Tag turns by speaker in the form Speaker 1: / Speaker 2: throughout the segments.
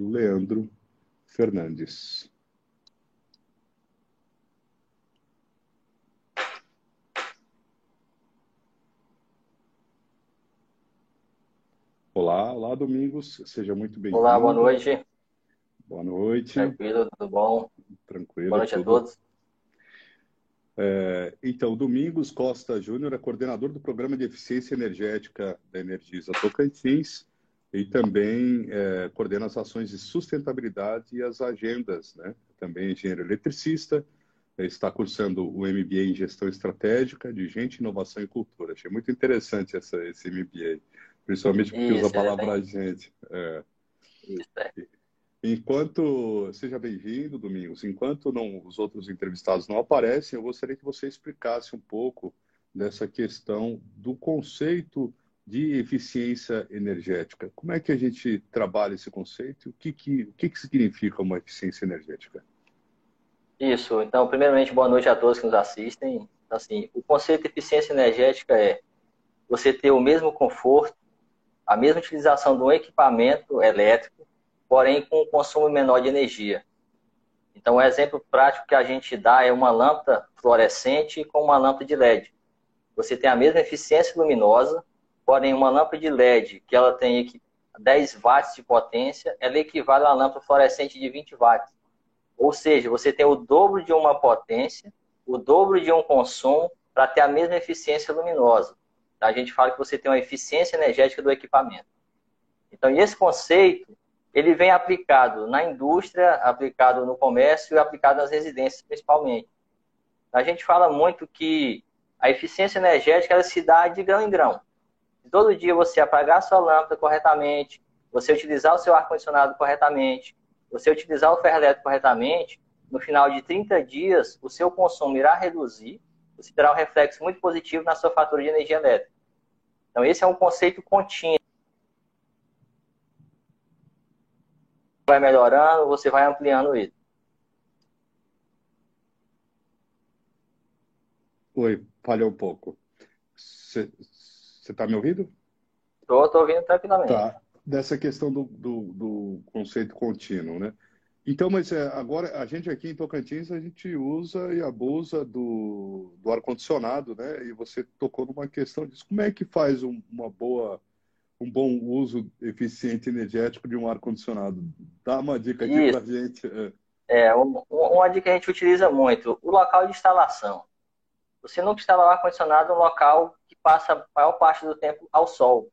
Speaker 1: o Leandro Fernandes. Olá, olá, Domingos. Seja muito bem-vindo.
Speaker 2: Olá, boa noite.
Speaker 1: Boa noite.
Speaker 2: Tranquilo, tudo bom?
Speaker 1: Tranquilo.
Speaker 2: Boa noite
Speaker 1: tudo...
Speaker 2: a todos.
Speaker 1: É, então, Domingos Costa Júnior é coordenador do Programa de Eficiência Energética da Energisa Tocantins e também é, coordena as ações de sustentabilidade e as agendas, né? Também é engenheiro eletricista, está cursando o MBA em Gestão Estratégica de Gente, Inovação e Cultura. Achei muito interessante essa, esse MBA, principalmente porque
Speaker 2: Isso,
Speaker 1: usa a palavra
Speaker 2: é,
Speaker 1: gente. É.
Speaker 2: Isso, é.
Speaker 1: Enquanto, seja bem-vindo, Domingos, enquanto não, os outros entrevistados não aparecem, eu gostaria que você explicasse um pouco dessa questão do conceito de eficiência energética. Como é que a gente trabalha esse conceito? O que, que, o que, que significa uma eficiência energética?
Speaker 2: Isso. Então, primeiramente, boa noite a todos que nos assistem. Assim, o conceito de eficiência energética é você ter o mesmo conforto, a mesma utilização de um equipamento elétrico, porém com um consumo menor de energia. Então, um exemplo prático que a gente dá é uma lâmpada fluorescente com uma lâmpada de LED. Você tem a mesma eficiência luminosa, Porém, uma lâmpada de LED que ela tem 10 watts de potência, ela equivale a uma lâmpada fluorescente de 20 watts. Ou seja, você tem o dobro de uma potência, o dobro de um consumo para ter a mesma eficiência luminosa. A gente fala que você tem uma eficiência energética do equipamento. Então, esse conceito, ele vem aplicado na indústria, aplicado no comércio e aplicado nas residências, principalmente. A gente fala muito que a eficiência energética ela se dá de grão em grão. Se todo dia você apagar a sua lâmpada corretamente, você utilizar o seu ar-condicionado corretamente, você utilizar o ferro elétrico corretamente, no final de 30 dias, o seu consumo irá reduzir, você terá um reflexo muito positivo na sua fatura de energia elétrica. Então, esse é um conceito contínuo. Vai melhorando, você vai ampliando ele.
Speaker 1: Oi, falhou um pouco. Está me ouvindo?
Speaker 2: Estou, estou ouvindo tranquilamente.
Speaker 1: Tá. Dessa questão do, do, do, conceito contínuo, né? Então, mas é, agora a gente aqui em Tocantins a gente usa e abusa do, do ar-condicionado, né? E você tocou numa questão disso. Como é que faz um, uma boa, um bom uso eficiente energético de um ar-condicionado? Dá uma dica aqui para a gente.
Speaker 2: É, é uma, uma dica que a gente utiliza muito: o local de instalação. Você não instala o ar-condicionado no local passa a maior parte do tempo ao sol.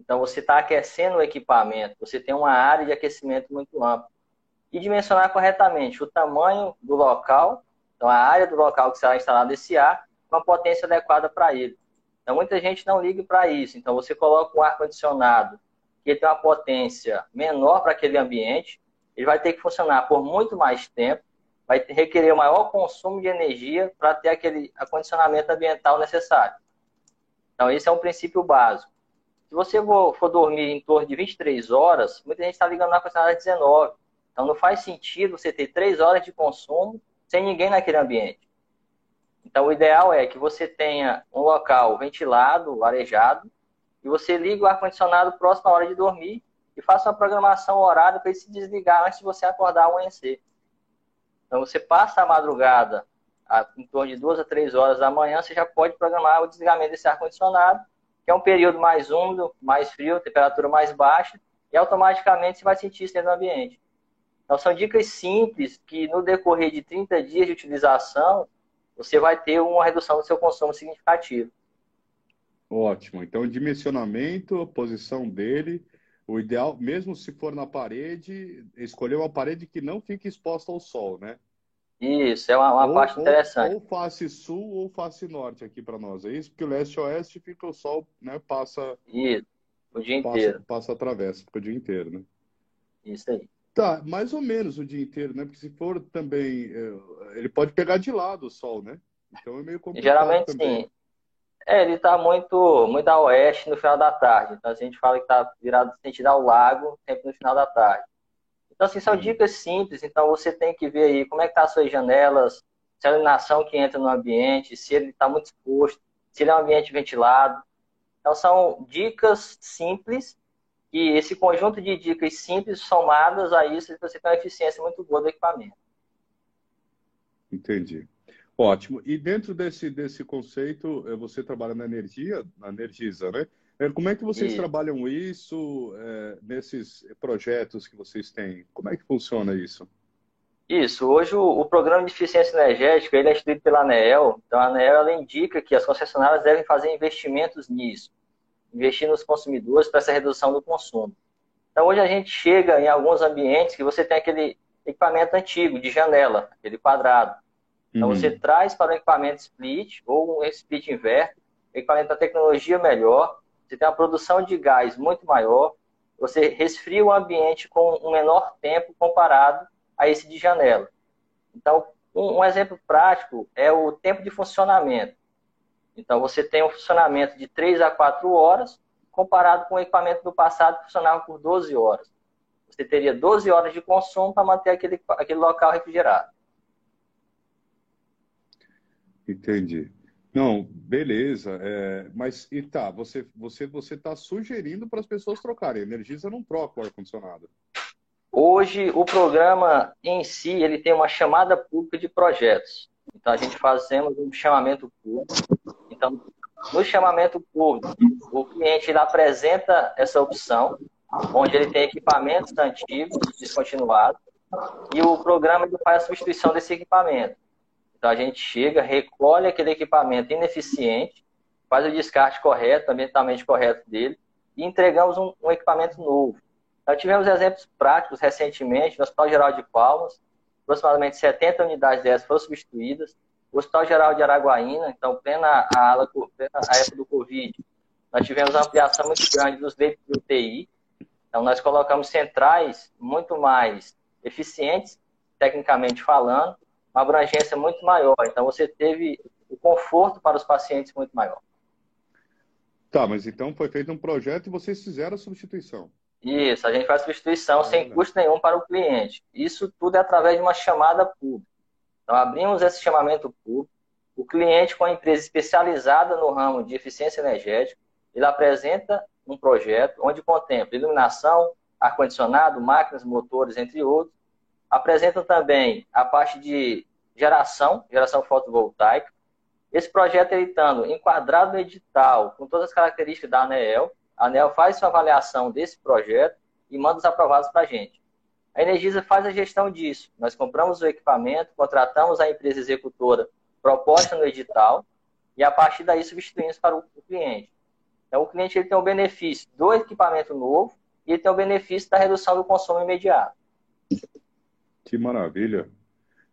Speaker 2: Então, você está aquecendo o equipamento, você tem uma área de aquecimento muito ampla. E dimensionar corretamente o tamanho do local, então a área do local que será instalado esse ar, com a potência adequada para ele. Então, muita gente não liga para isso. Então, você coloca um ar-condicionado que tem uma potência menor para aquele ambiente, ele vai ter que funcionar por muito mais tempo, vai requerer o maior consumo de energia para ter aquele acondicionamento ambiental necessário. Então, esse é um princípio básico. Se você for, dormir em torno de 23 horas, muita gente está ligando na ar-condicionado às 19. Então, não faz sentido você ter 3 horas de consumo sem ninguém naquele ambiente. Então, o ideal é que você tenha um local ventilado, arejado, e você liga o ar-condicionado próximo à hora de dormir e faça uma programação horária para ele se desligar antes de você acordar ao amanhecer. Então, você passa a madrugada, em torno de duas a três horas da manhã, você já pode programar o desligamento desse ar-condicionado, que é um período mais úmido, mais frio, temperatura mais baixa, e automaticamente você vai sentir isso dentro do ambiente. Então, são dicas simples que, no decorrer de 30 dias de utilização, você vai ter uma redução do seu consumo significativo.
Speaker 1: Ótimo. Então, dimensionamento, posição dele, o ideal, mesmo se for na parede, escolher uma parede que não fique exposta ao sol, né?
Speaker 2: Isso, é uma, uma
Speaker 1: ou,
Speaker 2: parte
Speaker 1: ou,
Speaker 2: interessante.
Speaker 1: Ou face sul ou face norte aqui para nós, é isso? Porque o leste-oeste fica o sol, né? Passa.
Speaker 2: Isso, o dia
Speaker 1: passa,
Speaker 2: inteiro.
Speaker 1: Passa através, fica o dia inteiro, né?
Speaker 2: Isso aí.
Speaker 1: Tá, mais ou menos o dia inteiro, né? Porque se for também. É, ele pode pegar de lado o sol, né? Então é meio complicado.
Speaker 2: Geralmente
Speaker 1: também.
Speaker 2: sim. É, ele está muito, muito a oeste no final da tarde. Então, a gente fala que está virado sentido ao lago, sempre no final da tarde. Então, assim, são dicas simples. Então, você tem que ver aí como é que tá as suas janelas, se a iluminação que entra no ambiente, se ele está muito exposto, se ele é um ambiente ventilado. Então, são dicas simples que esse conjunto de dicas simples somadas a isso, você tem uma eficiência muito boa do equipamento.
Speaker 1: Entendi. Ótimo. E dentro desse, desse conceito, eh, você trabalha na energia, na Energisa, né? Eh, como é que vocês trabalham isso é, nesses projetos que vocês têm? Como é que funciona isso?
Speaker 2: Isso. Hoje o, o programa de eficiência energética ele é instituído pela ANEEL. Então a ANEEL ela indica que as concessionárias devem fazer investimentos nisso investir nos consumidores para essa redução do consumo. Então, hoje a gente chega em alguns ambientes que você tem aquele equipamento antigo, de janela, aquele quadrado. Então, uhum. você traz para o equipamento split ou um split inverter, equipamento da tecnologia melhor, você tem uma produção de gás muito maior, você resfria o ambiente com um menor tempo comparado a esse de janela. Então, um, exemplo prático é o tempo de funcionamento. Então, você tem um funcionamento de 3 a 4 horas, comparado com o equipamento do passado que funcionava por 12 horas. Você teria 12 horas de consumo para manter aquele, aquele local refrigerado.
Speaker 1: Entendi. Não, beleza. É, mas e tá, você você você está sugerindo para as pessoas trocarem. Energisa não troca o ar condicionado.
Speaker 2: Hoje o programa em si ele tem uma chamada pública de projetos. Então a gente fazemos um chamamento público então, no chamamento público, o cliente apresenta essa opção, onde ele tem equipamentos antigos, descontinuados, e o programa faz a substituição desse equipamento. Então, a gente chega, recolhe aquele equipamento ineficiente, faz o descarte correto, ambientalmente correto dele, e entregamos um, um equipamento novo. Então, tivemos exemplos práticos recentemente no Hospital Geral de Palmas, aproximadamente 70 unidades dessas foram substituídas, o Hospital Geral de Araguaína, então, plena a, ala, a época do Covid, nós tivemos uma ampliação muito grande dos leitos de UTI. Então, nós colocamos centrais muito mais eficientes, tecnicamente falando, uma abrangência muito maior. Então, você teve o conforto para os pacientes muito maior.
Speaker 1: Tá, mas então foi feito um projeto e vocês fizeram a substituição.
Speaker 2: Isso, a gente faz substituição ah, sem né? custo nenhum para o cliente. Isso tudo é através de uma chamada pública. Então, abrimos esse chamamento público. O cliente, com a empresa especializada no ramo de eficiência energética, ele apresenta um projeto onde contempla iluminação, ar-condicionado, máquinas, motores, entre outros. Apresenta também a parte de geração, geração fotovoltaica. Esse projeto, ele estando enquadrado no edital, com todas as características da ANEEL, a ANEEL faz sua avaliação desse projeto e manda os aprovados para a gente. A Energisa faz a gestão disso. Nós compramos o equipamento, contratamos a empresa executora proposta no edital e a partir daí substituímos para o cliente. Então, o cliente ele tem o benefício do equipamento novo e ele tem o benefício da redução do consumo imediato.
Speaker 1: Que maravilha!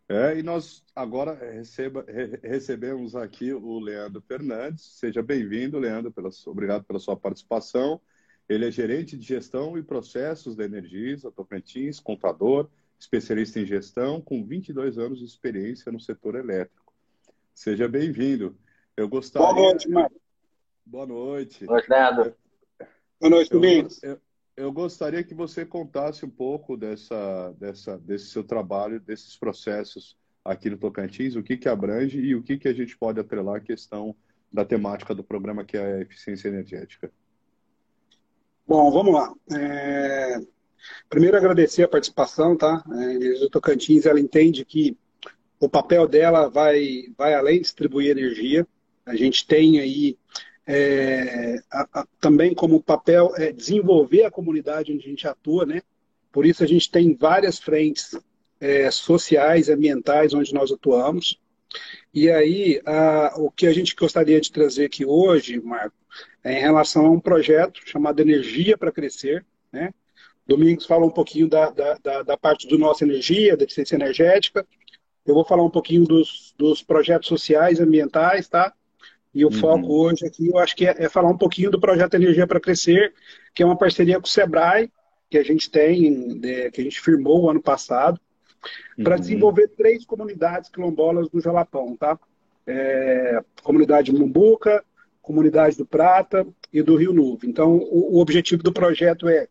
Speaker 1: É, e nós agora receba, recebemos aqui o Leandro Fernandes. Seja bem-vindo, Leandro. Pela, obrigado pela sua participação. Ele é gerente de gestão e processos da Energisa Tocantins, contador, especialista em gestão, com 22 anos de experiência no setor elétrico. Seja bem-vindo. Eu gostaria...
Speaker 3: Boa noite, Marco.
Speaker 1: Boa noite.
Speaker 2: Boa noite, Leandro.
Speaker 3: Boa noite, Domingos.
Speaker 1: Eu, eu, eu, gostaria que você contasse um pouco dessa, dessa, desse seu trabalho, desses processos aqui no Tocantins, o que, que abrange e o que, que a gente pode atrelar à questão da temática do programa, que é a eficiência energética.
Speaker 3: Bom, vamos lá. É... Primeiro agradecer a participação, tá? É, a Tocantins, ela entende que o papel dela vai, vai além de distribuir energia. A gente tem aí é, a, a, também como papel é, desenvolver a comunidade onde a gente atua, né? Por isso a gente tem várias frentes é, sociais, ambientais onde nós atuamos. E aí, a, o que a gente gostaria de trazer aqui hoje, Marco, é em relação a um projeto chamado Energia para Crescer. Né? Domingos fala um pouquinho da, da, da, parte do nossa energia, da eficiência energética. Eu vou falar um pouquinho dos, dos projetos sociais, ambientais, tá? E o uhum. foco hoje aqui, eu acho que é, é, falar um pouquinho do projeto Energia para Crescer, que é uma parceria com o Sebrae, que a gente tem, de, que a gente firmou o ano passado, para uhum. desenvolver três comunidades quilombolas do Jalapão, tá? É, comunidade Mumbuca, comunidade do Prata e do Rio Novo. Então, o, o objetivo do projeto é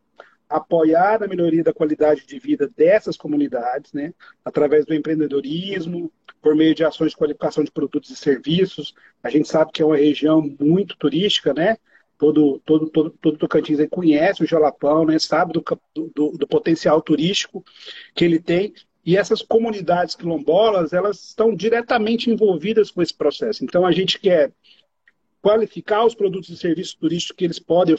Speaker 3: apoiar a melhoria da qualidade de vida dessas comunidades, né, através do empreendedorismo, por meio de ações de qualificação de produtos e serviços. A gente sabe que é uma região muito turística, né, todo, todo, todo, todo Tocantins conhece o Jalapão, né? sabe do, do, do, potencial turístico que ele tem. E essas comunidades quilombolas, elas estão diretamente envolvidas com esse processo. Então, a gente quer qualificar os produtos e serviços turísticos que eles podem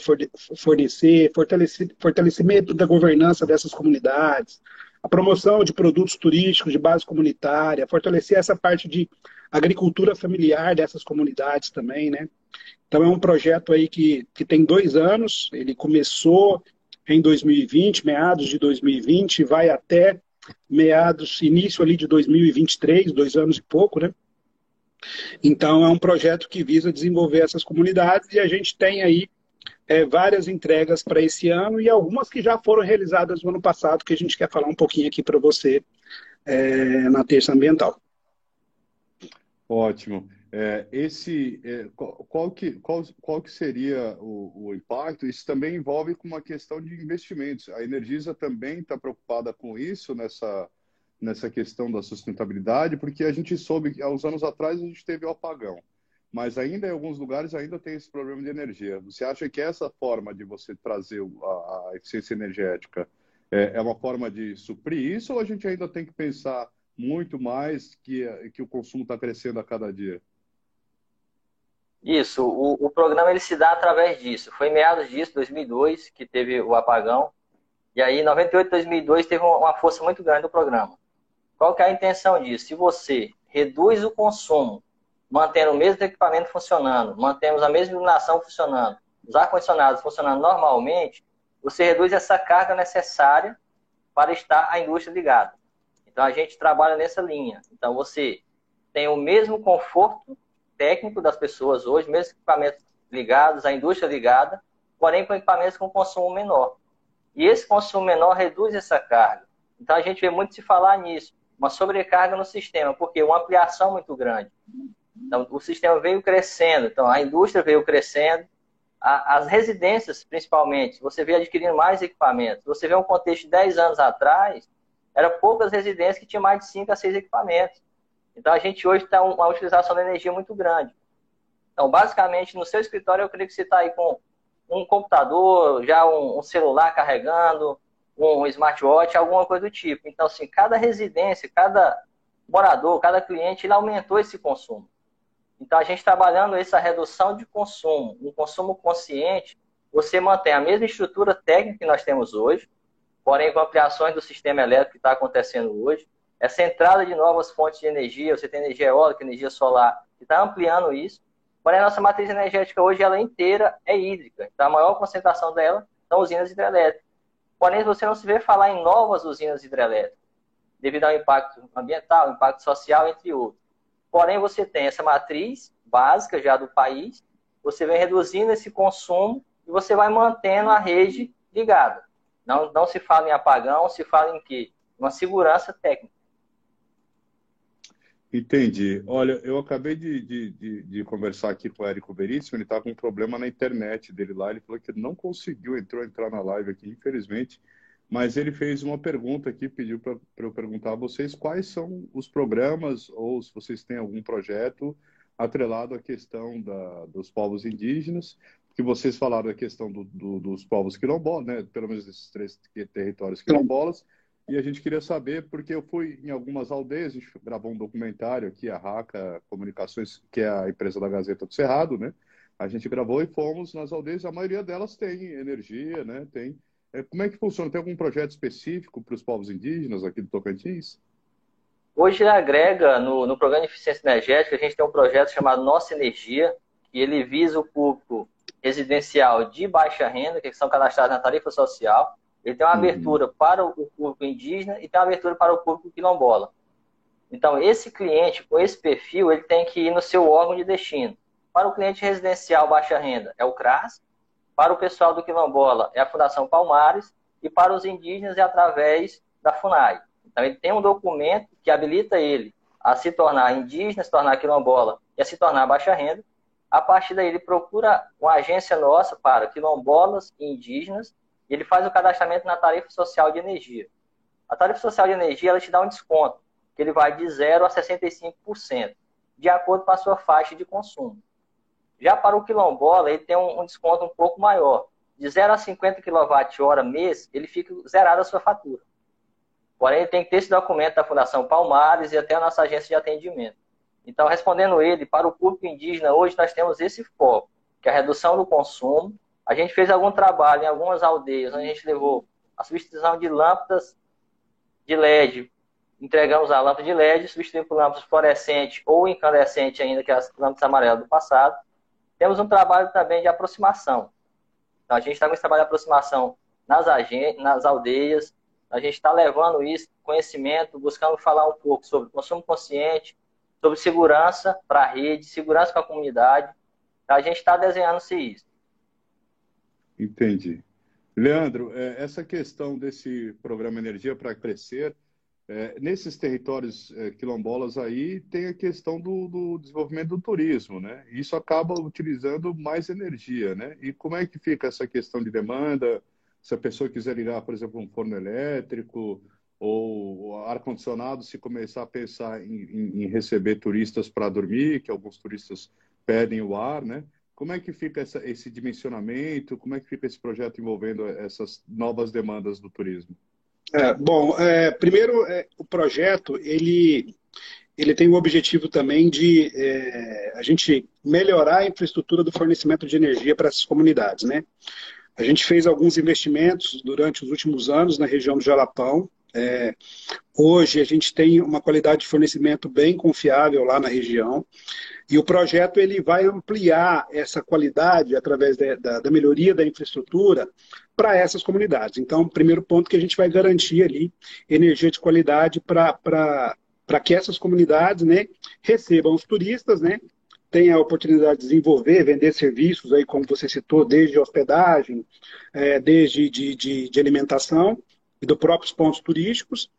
Speaker 3: fornecer, fortalecimento da governança dessas comunidades, a promoção de produtos turísticos de base comunitária, fortalecer essa parte de agricultura familiar dessas comunidades também, né? Então é um projeto aí que, que tem dois anos, ele começou em 2020, meados de 2020, vai até meados, início ali de 2023, dois anos e pouco, né? Então, é um projeto que visa desenvolver essas comunidades e a gente tem aí é, várias entregas para esse ano e algumas que já foram realizadas no ano passado, que a gente quer falar um pouquinho aqui para você é, na terça ambiental.
Speaker 1: Ótimo. É, esse, é, qual, qual, que, qual, qual que seria o, o, impacto? Isso também envolve com uma questão de investimentos. A Energisa também está preocupada com isso nessa, nessa questão da sustentabilidade, porque a gente soube que há uns anos atrás a gente teve o apagão, mas ainda em alguns lugares ainda tem esse problema de energia. Você acha que essa forma de você trazer a, a eficiência energética é, é, uma forma de suprir isso ou a gente ainda tem que pensar muito mais que, que o consumo está crescendo a cada dia?
Speaker 2: Isso, o, o programa ele se dá através disso. Foi em meados disso, 2002, que teve o apagão. E aí, em 98, 2002, teve uma força muito grande do programa. Qual que é a intenção disso? Se você reduz o consumo, mantendo o mesmo equipamento funcionando, mantemos a mesma iluminação funcionando, os ar-condicionados funcionando normalmente, você reduz essa carga necessária para estar a indústria ligada. Então a gente trabalha nessa linha. Então você tem o mesmo conforto técnico das pessoas hoje, mesmo equipamentos ligados, a indústria ligada, porém com equipamentos com consumo menor. E esse consumo menor reduz essa carga. Então a gente vê muito se falar nisso uma sobrecarga no sistema, porque uma ampliação muito grande. Então, o sistema veio crescendo, então a indústria veio crescendo, a, as residências, principalmente, você veio adquirindo mais equipamentos. Você vê um contexto de 10 anos atrás, eram poucas residências que tinham mais de 5 a 6 equipamentos. Então, a gente hoje tem uma utilização da energia muito grande. Então, basicamente, no seu escritório, eu creio que você está aí com um computador, já um, um celular carregando, um smartwatch, alguma coisa do tipo. Então, assim, cada residência, cada morador, cada cliente, ele aumentou esse consumo. Então, a gente trabalhando essa redução de consumo, um consumo consciente, você mantém a mesma estrutura técnica que nós temos hoje, porém com ampliações do sistema elétrico que está acontecendo hoje, essa entrada de novas fontes de energia, você tem energia eólica, energia solar, que está ampliando isso, porém a nossa matriz energética hoje, ela inteira é hídrica, então a maior concentração dela são usinas hidrelétricas. Porém, você não se vê falar em novas usinas hidrelétricas, devido ao impacto ambiental, impacto social, entre outros. Porém, você tem essa matriz básica já do país, você vem reduzindo esse consumo e você vai mantendo a rede ligada. Não, não se fala em apagão, se fala em quê? Uma segurança técnica.
Speaker 1: Entendi. Olha, eu acabei de, de, de, de conversar aqui com o Érico Veríssimo, ele está com um problema na internet dele lá, ele falou que não conseguiu entrou, entrar na live aqui, infelizmente, mas ele fez uma pergunta aqui, pediu para eu perguntar a vocês quais são os programas ou se vocês têm algum projeto atrelado à questão da, dos povos indígenas, que vocês falaram da questão do, do, dos povos quilombolas, né, pelo menos esses três territórios quilombolas, e a gente queria saber, porque eu fui em algumas aldeias, a gente gravou um documentário aqui, a RACA Comunicações, que é a empresa da Gazeta do Cerrado, né? A gente gravou e fomos nas aldeias, a maioria delas tem energia, né? Tem. É, como é que funciona? Tem algum projeto específico para os povos indígenas aqui do Tocantins?
Speaker 2: Hoje agrega no, no programa de eficiência energética, a gente tem um projeto chamado Nossa Energia, que ele visa o público residencial de baixa renda, que são cadastrados na tarifa social, ele tem uma uhum. abertura para o público indígena e tem uma abertura para o público quilombola. Então, esse cliente, com esse perfil, ele tem que ir no seu órgão de destino. Para o cliente residencial baixa renda, é o CRAS. Para o pessoal do quilombola, é a Fundação Palmares. E para os indígenas, é através da FUNAI. Então, ele tem um documento que habilita ele a se tornar indígena, se tornar quilombola e a se tornar baixa renda. A partir daí, ele procura uma agência nossa para quilombolas e indígenas e ele faz o cadastramento na tarifa social de energia. A tarifa social de energia ela te dá um desconto, que ele vai de 0 a 65%, de acordo com a sua faixa de consumo. Já para o quilombola, ele tem um, desconto um pouco maior. De 0 a 50 kWh mês, ele fica zerado a sua fatura. Porém, ele tem que ter esse documento da Fundação Palmares e até a nossa agência de atendimento. Então, respondendo ele, para o público indígena, hoje nós temos esse foco, que é a redução do consumo. A gente fez algum trabalho em algumas aldeias, onde a gente levou a substituição de lâmpadas de LED. Entregamos a lâmpada de LED, substituindo por lâmpadas fluorescente ou incandescente ainda, que é as lâmpadas amarelas do passado. Temos um trabalho também de aproximação. Então, a gente está com esse trabalho de aproximação nas, nas aldeias. A gente está levando isso, conhecimento, buscando falar um pouco sobre consumo consciente, sobre segurança para a rede, segurança para a comunidade. A gente está desenhando-se isso.
Speaker 1: Entendi. Leandro, é, essa questão desse programa Energia para Crescer, é, nesses territórios é, quilombolas aí tem a questão do, do, desenvolvimento do turismo, né? Isso acaba utilizando mais energia, né? E como é que fica essa questão de demanda? Se a pessoa quiser ligar, por exemplo, um forno elétrico, ou ar-condicionado, se começar a pensar em, em, em receber turistas para dormir, que alguns turistas pedem o ar, né? Como é que fica essa, esse dimensionamento? Como é que fica esse projeto envolvendo essas novas demandas do turismo?
Speaker 3: É, bom, é, primeiro, é, o projeto ele, ele tem o objetivo também de é, a gente melhorar a infraestrutura do fornecimento de energia para essas comunidades, né? A gente fez alguns investimentos durante os últimos anos na região do Jalapão, é, hoje a gente tem uma qualidade de fornecimento bem confiável lá na região e o projeto ele vai ampliar essa qualidade através de, da, da, melhoria da infraestrutura para essas comunidades. Então, primeiro ponto que a gente vai garantir ali energia de qualidade para que essas comunidades né, recebam os turistas, né, tenha a oportunidade de desenvolver, vender serviços, aí, como você citou, desde hospedagem, é, desde de, de, de alimentação, e dos próprios pontos turísticos.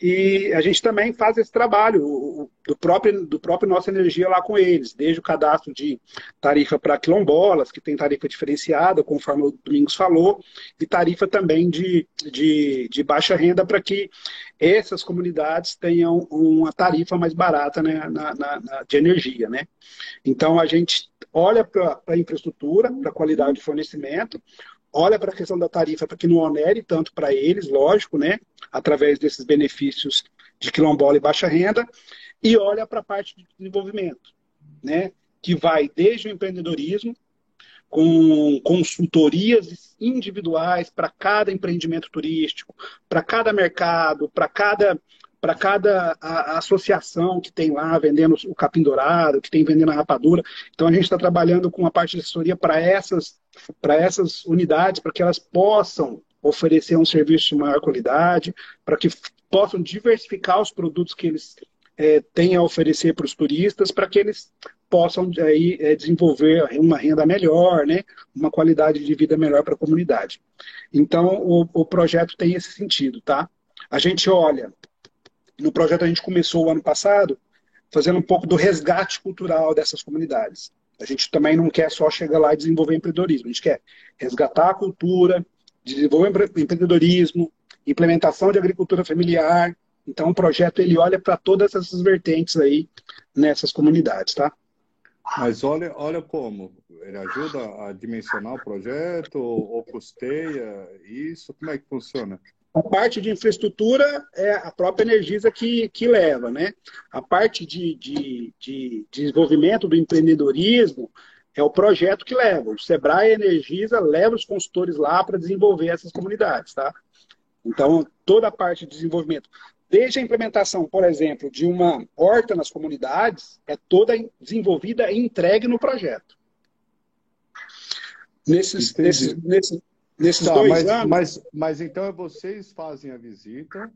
Speaker 3: E a gente também faz esse trabalho do próprio, do próprio Nossa Energia lá com eles, desde o cadastro de tarifa para quilombolas, que tem tarifa diferenciada, conforme o Domingos falou, e tarifa também de, de, de baixa renda para que essas comunidades tenham uma tarifa mais barata né, na, na, na, de energia. Né? Então a gente olha para a infraestrutura, para a qualidade de fornecimento, olha para a questão da tarifa para que não onere tanto para eles, lógico, né? Através desses benefícios de quilombola e baixa renda, e olha para a parte de desenvolvimento, né? Que vai desde o empreendedorismo, com consultorias individuais para cada empreendimento turístico, para cada mercado, para cada para cada a, a associação que tem lá vendendo o capim dourado, que tem vendendo a rapadura. Então a gente está trabalhando com a parte de assessoria para essas, essas unidades, para que elas possam oferecer um serviço de maior qualidade, para que possam diversificar os produtos que eles é, têm a oferecer para os turistas, para que eles possam aí, é, desenvolver uma renda melhor, né? uma qualidade de vida melhor para a comunidade. Então, o, o projeto tem esse sentido, tá? A gente olha no projeto a gente começou o ano passado fazendo um pouco do resgate cultural dessas comunidades. A gente também não quer só chegar lá e desenvolver empreendedorismo, a gente quer resgatar a cultura, desenvolver empreendedorismo, implementação de agricultura familiar. Então, o projeto ele olha para todas essas vertentes aí nessas comunidades, tá?
Speaker 1: Mas olha, olha como ele ajuda a dimensionar o projeto ou, ou custeia isso? Como é que funciona?
Speaker 3: A parte de infraestrutura é a própria Energisa que, que leva, né? A parte de, de, de desenvolvimento do empreendedorismo é o projeto que leva. O Sebrae Energisa leva os consultores lá para desenvolver essas comunidades, tá? Então, toda a parte de desenvolvimento, desde a implementação, por exemplo, de uma horta nas comunidades, é toda desenvolvida e entregue no projeto. Nesses, nesses, nesses, Nesses tá, dois
Speaker 1: mas,
Speaker 3: anos.
Speaker 1: Mas, mas então vocês fazem a visita,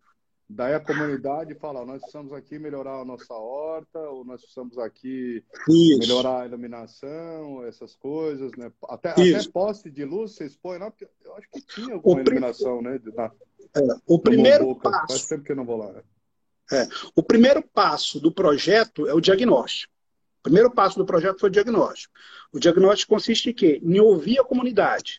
Speaker 1: daí a comunidade fala: nós precisamos aqui melhorar a nossa horta, ou nós precisamos aqui Isso. melhorar a iluminação, essas coisas, né? Até, até poste de luz vocês põem lá, porque eu acho que tinha alguma iluminação, né? Na,
Speaker 3: é, o primeiro passo.
Speaker 1: Faz tempo que eu não vou lá.
Speaker 3: É, o primeiro passo do projeto é o diagnóstico. O primeiro passo do projeto foi o diagnóstico. O diagnóstico consiste em quê? Em ouvir a comunidade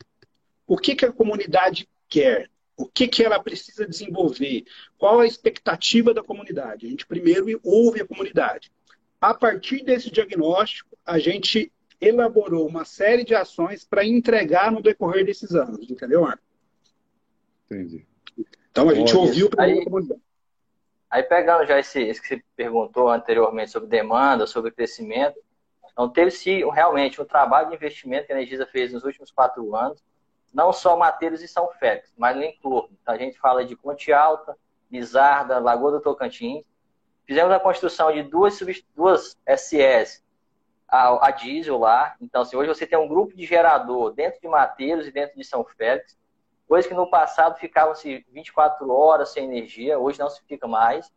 Speaker 3: o que, que a comunidade quer, o que, que ela precisa desenvolver, qual a expectativa da comunidade. A gente primeiro ouve a comunidade. A partir desse diagnóstico, a gente elaborou uma série de ações para entregar no decorrer desses anos, entendeu, Marco?
Speaker 1: Entendi.
Speaker 3: Então a gente
Speaker 2: Olha,
Speaker 3: ouviu
Speaker 2: aí, aí pegando já esse, esse que você perguntou anteriormente sobre demanda, sobre crescimento, então teve-se realmente um trabalho de investimento que a Energisa fez nos últimos quatro anos, não só Mateiros e São Félix, mas no entorno. Então, a gente fala de Ponte Alta, Lizarda, Lagoa do Tocantins. Fizemos a construção de duas, duas a, a diesel lá. Então, assim, hoje você tem um grupo de gerador dentro de Mateiros e dentro de São Félix, coisa que no passado ficavam-se 24 horas sem energia, hoje não se fica mais.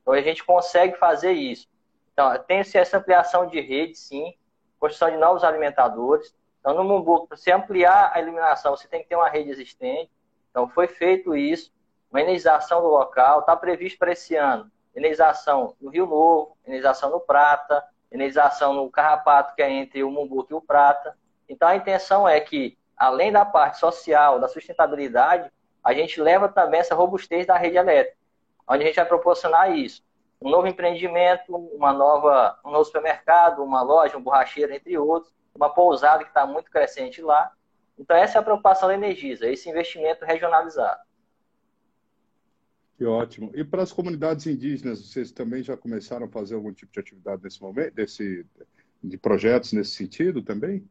Speaker 2: Então, a gente consegue fazer isso. Então, tem-se essa ampliação de rede, sim, construção de novos alimentadores. Então, no Mumbu, para você ampliar a iluminação, você tem que ter uma rede existente. Então, foi feito isso, uma energização do local, está previsto para esse ano. Energização no Rio Novo, energização no Prata, energização no Carrapato, que é entre o Mumbuco e o Prata. Então, a intenção é que, além da parte social, da sustentabilidade, a gente leva também essa robustez da rede elétrica, onde a gente vai proporcionar isso. Um novo empreendimento, uma nova, um novo supermercado, uma loja, um borracheiro, entre outros, uma pousada que está muito crescente lá. Então, essa é a preocupação da Energisa, esse investimento regionalizado.
Speaker 1: Que ótimo. E para as comunidades indígenas, vocês também já começaram a fazer algum tipo de atividade nesse momento, desse, de projetos nesse sentido também?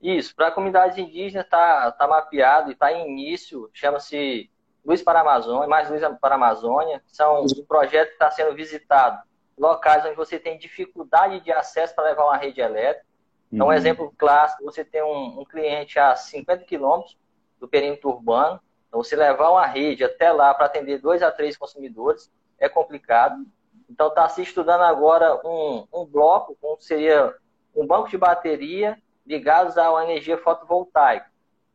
Speaker 2: Isso, para a comunidade indígena está tá mapeado e está em início, chama-se Luz para a Amazônia, mais Luz para a Amazônia, são um projeto que está sendo visitado, locais onde você tem dificuldade de acesso para levar uma rede elétrica. Então, uhum. um exemplo clássico, você tem um, um cliente a 50 quilômetros do perímetro urbano, então, você levar uma rede até lá para atender dois a três consumidores é complicado. Então, está se estudando agora um, um bloco, como seria um banco de bateria ligados a uma energia fotovoltaica.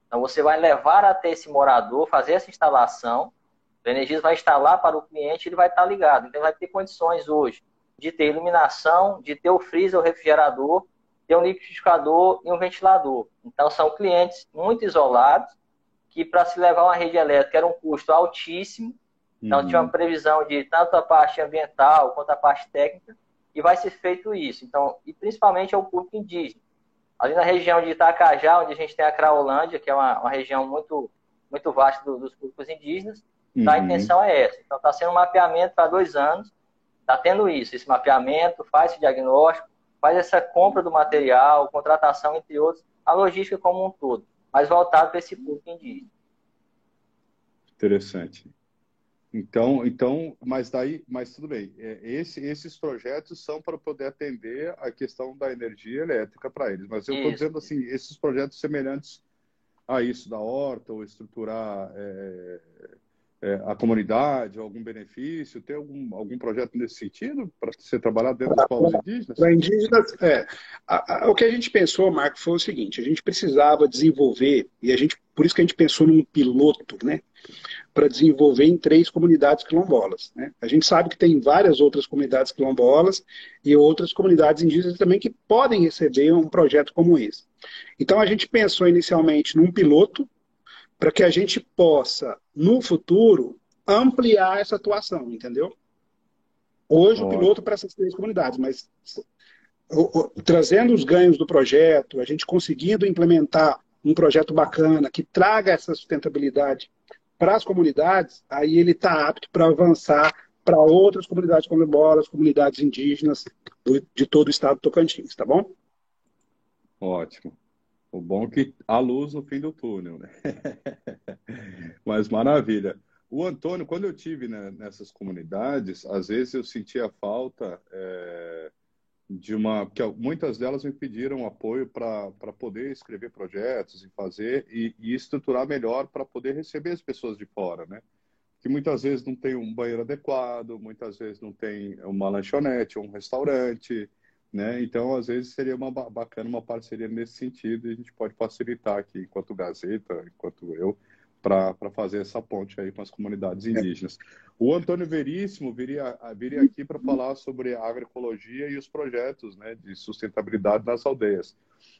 Speaker 2: Então, você vai levar até esse morador, fazer essa instalação, a energia vai instalar para o cliente ele vai estar ligado. Então, vai ter condições hoje de ter iluminação, de ter o freezer, o refrigerador, ter um liquidificador e um ventilador. Então, são clientes muito isolados, que para se levar uma rede elétrica era um custo altíssimo, então uhum. tinha uma previsão de tanto a parte ambiental quanto a parte técnica, e vai ser feito isso. Então, e principalmente é o público indígena. Ali na região de Itacajá, onde a gente tem a Craolândia, que é uma, uma região muito, muito vasta do, dos públicos indígenas, uhum. a intenção é essa. Então, está sendo um mapeamento para dois anos, está tendo isso, esse mapeamento, faz esse diagnóstico, faz essa compra do material, contratação, entre outros, a logística como um todo mas voltado para esse público indígena.
Speaker 1: Interessante. Então, então, mas daí, mas tudo bem. É, esse, esses projetos são para poder atender a questão da energia elétrica para eles. Mas eu estou dizendo assim, esses projetos semelhantes a isso da horta ou estruturar é, é, a comunidade, algum benefício? Tem algum, algum projeto nesse sentido para ser trabalhado dentro dos povos indígenas?
Speaker 3: Para indígenas, é. A, a, o que a gente pensou, Marco, foi o seguinte: a gente precisava desenvolver, e a gente, por isso que a gente pensou num piloto, né? Para desenvolver em três comunidades quilombolas. Né? A gente sabe que tem várias outras comunidades quilombolas e outras comunidades indígenas também que podem receber um projeto como esse. Então a gente pensou inicialmente num piloto para que a gente possa, no futuro, ampliar essa atuação, entendeu? Hoje oh. o piloto para essas três comunidades, mas o, o, trazendo os ganhos do projeto, a gente conseguindo implementar um projeto bacana que traga essa sustentabilidade para as comunidades, aí ele está apto para avançar para outras comunidades quilombolas, comunidades indígenas do, de todo o estado do Tocantins, tá bom?
Speaker 1: Ótimo. O bom é que há luz no fim do túnel, né? Mas maravilha. O Antônio, quando eu tive né, nessas comunidades, às vezes eu sentia falta é, de uma. Porque muitas delas me pediram apoio para poder escrever projetos e fazer e, e estruturar melhor para poder receber as pessoas de fora, né? Que muitas vezes não tem um banheiro adequado, muitas vezes não tem uma lanchonete, um restaurante, né? Então, às vezes, seria uma bacana uma parceria nesse sentido e a gente pode facilitar aqui, enquanto Gazeta, enquanto eu, para fazer essa ponte aí com as comunidades é. indígenas. O Antônio Veríssimo viria, viria aqui para falar sobre a agroecologia e os projetos né, de sustentabilidade nas aldeias.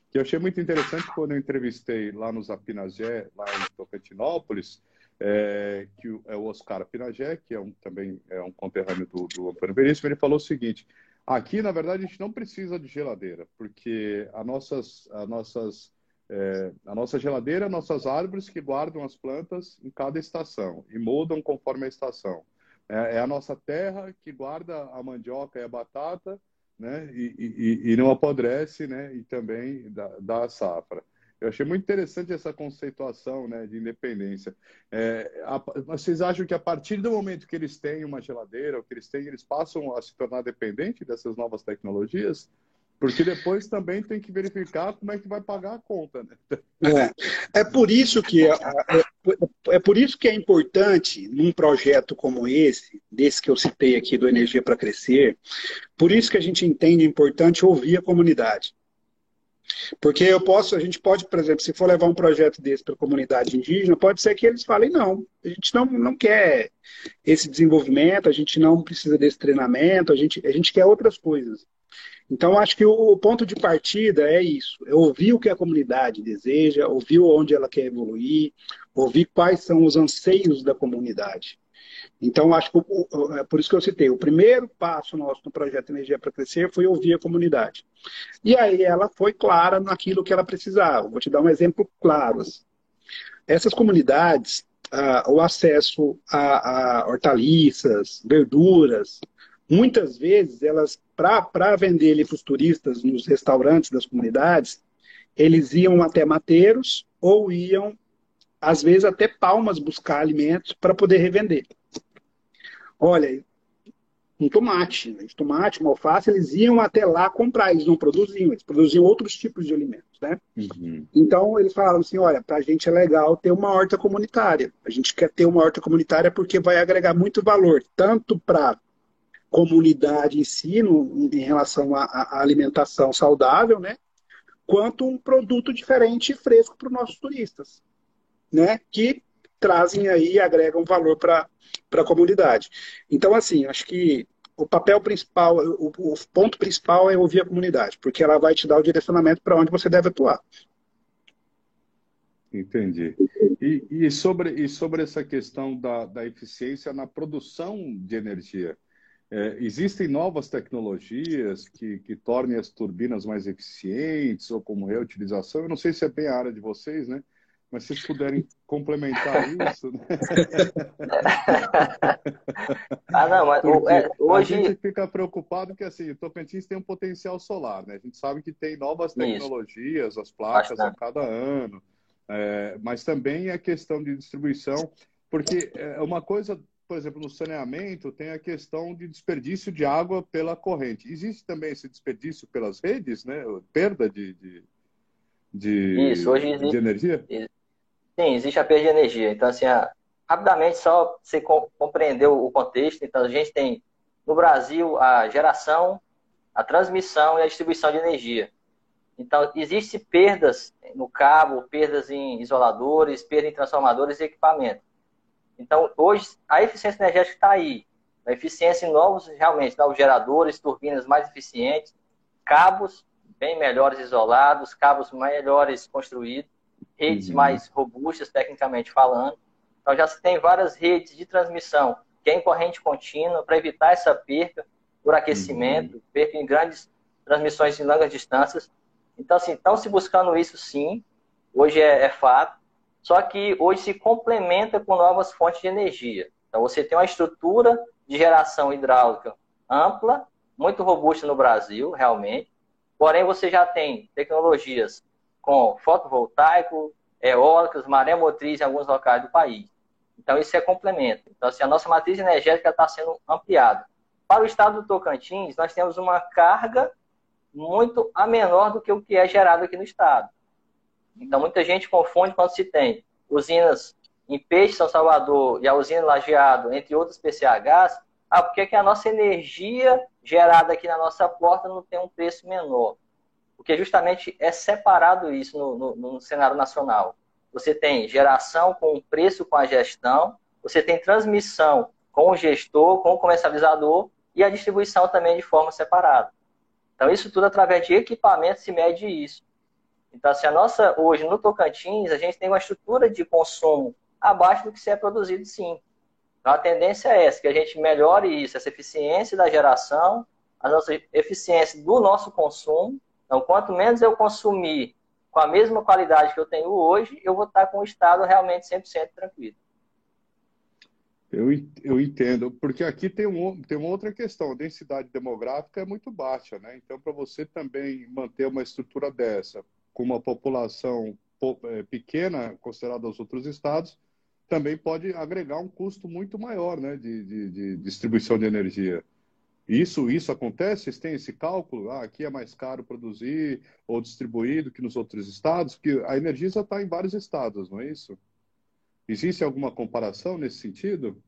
Speaker 1: Que eu achei muito interessante quando eu entrevistei lá no Zapinagé, lá em Tocantinópolis, é, que é o Oscar Pinagé, que é um, também é um conterrâneo do, do Antônio Veríssimo, ele falou o seguinte, Aqui, na verdade, a gente não precisa de geladeira, porque a, nossas, a, nossas, é, a nossa geladeira, nossas árvores que guardam as plantas em cada estação e mudam conforme a estação. É, é a nossa terra que guarda a mandioca e a batata né? e, e, e não apodrece né? e também dá, dá a safra. Eu achei muito interessante essa conceituação né, de independência. É, a, vocês acham que a partir do momento que eles têm uma geladeira, ou que eles têm, eles passam a se tornar dependentes dessas novas tecnologias? Porque depois também tem que verificar como é que vai pagar a conta, né?
Speaker 3: É, é por isso que é, é por isso que é importante num projeto como esse, desse que eu citei aqui do Energia para Crescer, por isso que a gente entende importante ouvir a comunidade. Porque eu posso, a gente pode, por exemplo, se for levar um projeto desse para a comunidade indígena, pode ser que eles falem, não, a gente não, não quer esse desenvolvimento, a gente não precisa desse treinamento, a gente, a gente quer outras coisas. Então, acho que o ponto de partida é isso: é ouvir o que a comunidade deseja, ouvir onde ela quer evoluir, ouvir quais são os anseios da comunidade. Então, acho que, é por isso que eu citei, o primeiro passo nosso no projeto Energia para Crescer foi ouvir a comunidade. E aí ela foi clara naquilo que ela precisava. Vou te dar um exemplo claro. Assim. Essas comunidades, ah, o acesso a, a, hortaliças, verduras, muitas vezes elas, para vender ele para os turistas nos restaurantes das comunidades, eles iam até mateiros ou iam, às vezes, até palmas buscar alimentos para poder revender. Olha, um tomate, né? tomate, uma alface, eles iam até lá comprar, eles não produziam, eles produziam outros tipos de alimentos, né? Uhum. Então, eles falaram assim, olha, para a gente é legal ter uma horta comunitária. A gente quer ter uma horta comunitária porque vai agregar muito valor, tanto para comunidade em si, no, em relação à alimentação saudável, né? Quanto um produto diferente e fresco para os nossos turistas, né? Que trazem aí, agregam valor para a comunidade. Então, assim, acho que o papel principal, o, o, ponto principal é ouvir a comunidade, porque ela vai te dar o direcionamento para onde você deve atuar.
Speaker 1: Entendi. E, e, sobre, e sobre essa questão da, da eficiência na produção de energia, é, existem novas tecnologias que, que tornem as turbinas mais eficientes ou como reutilização? Eu não sei se é bem a área de vocês, né? Mas se vocês puderem complementar isso. Né?
Speaker 2: ah, não, mas é, hoje.
Speaker 1: A gente fica preocupado que assim, o Tocantins tem um potencial solar, né? A gente sabe que tem novas tecnologias, isso. as placas Bastante. a cada ano, é, mas também a questão de distribuição, porque é uma coisa, por exemplo, no saneamento tem a questão de desperdício de água pela corrente. Existe também esse desperdício pelas redes, né? Perda de, de, de,
Speaker 2: Isso, hoje
Speaker 1: existe, de energia?
Speaker 2: Sim, existe a perda de energia. Então, assim, rapidamente, só você compreender o contexto. Então, a gente tem no Brasil a geração, a transmissão e a distribuição de energia. Então, existem perdas no cabo, perdas em isoladores, perda em transformadores e equipamento. Então, hoje, a eficiência energética está aí. A eficiência em novos, realmente, novos geradores, turbinas mais eficientes, cabos bem melhores isolados, cabos melhores construídos redes uhum. mais robustas, tecnicamente falando. Então já se tem várias redes de transmissão que é em corrente contínua para evitar essa perca por aquecimento, uhum. perca em grandes transmissões em longas distâncias. Então, assim, estão se buscando isso sim, hoje é, é fato, só que hoje se complementa com novas fontes de energia. Então, você tem uma estrutura de geração hidráulica ampla, muito robusta no Brasil, realmente, porém você já tem tecnologias com fotovoltaico, eólicas, maré motriz em alguns locais do país. Então, isso é complemento. Então, assim, a nossa matriz energética está sendo ampliada. Para o estado do Tocantins, nós temos uma carga muito a menor do que o que é gerado aqui no estado. Então, muita gente confunde quando se tem usinas em Peixe, São Salvador e a usina Lajeado, entre outros PCHs, ah, por que a nossa energia gerada aqui na nossa porta não tem um preço menor? Porque justamente é separado isso no, no, no cenário nacional. Você tem geração com o preço com a gestão, você tem transmissão com o gestor, com o comercializador e a distribuição também de forma separada. Então, isso tudo através de equipamento se mede isso. Então, se assim, a nossa, hoje no Tocantins, a gente tem uma estrutura de consumo abaixo do que se é produzido, sim. Então, a tendência é essa, que a gente melhore isso, essa eficiência da geração, a nossa eficiência do nosso consumo. Então, quanto menos eu consumir com a mesma qualidade que eu tenho hoje, eu vou estar com o estado realmente 100% tranquilo.
Speaker 1: Eu, eu entendo, porque aqui tem, um, tem uma outra questão, a densidade demográfica é muito baixa, né? Então, para você também manter uma estrutura dessa, com uma população é, pequena, considerada aos outros estados, também pode agregar um custo muito maior né, de, de, de distribuição de energia. Isso, isso acontece? Vocês têm esse cálculo? Ah, aqui é mais caro produzir ou distribuir do que nos outros estados? Porque a Energisa está em vários estados, não é isso? Existe alguma comparação nesse sentido?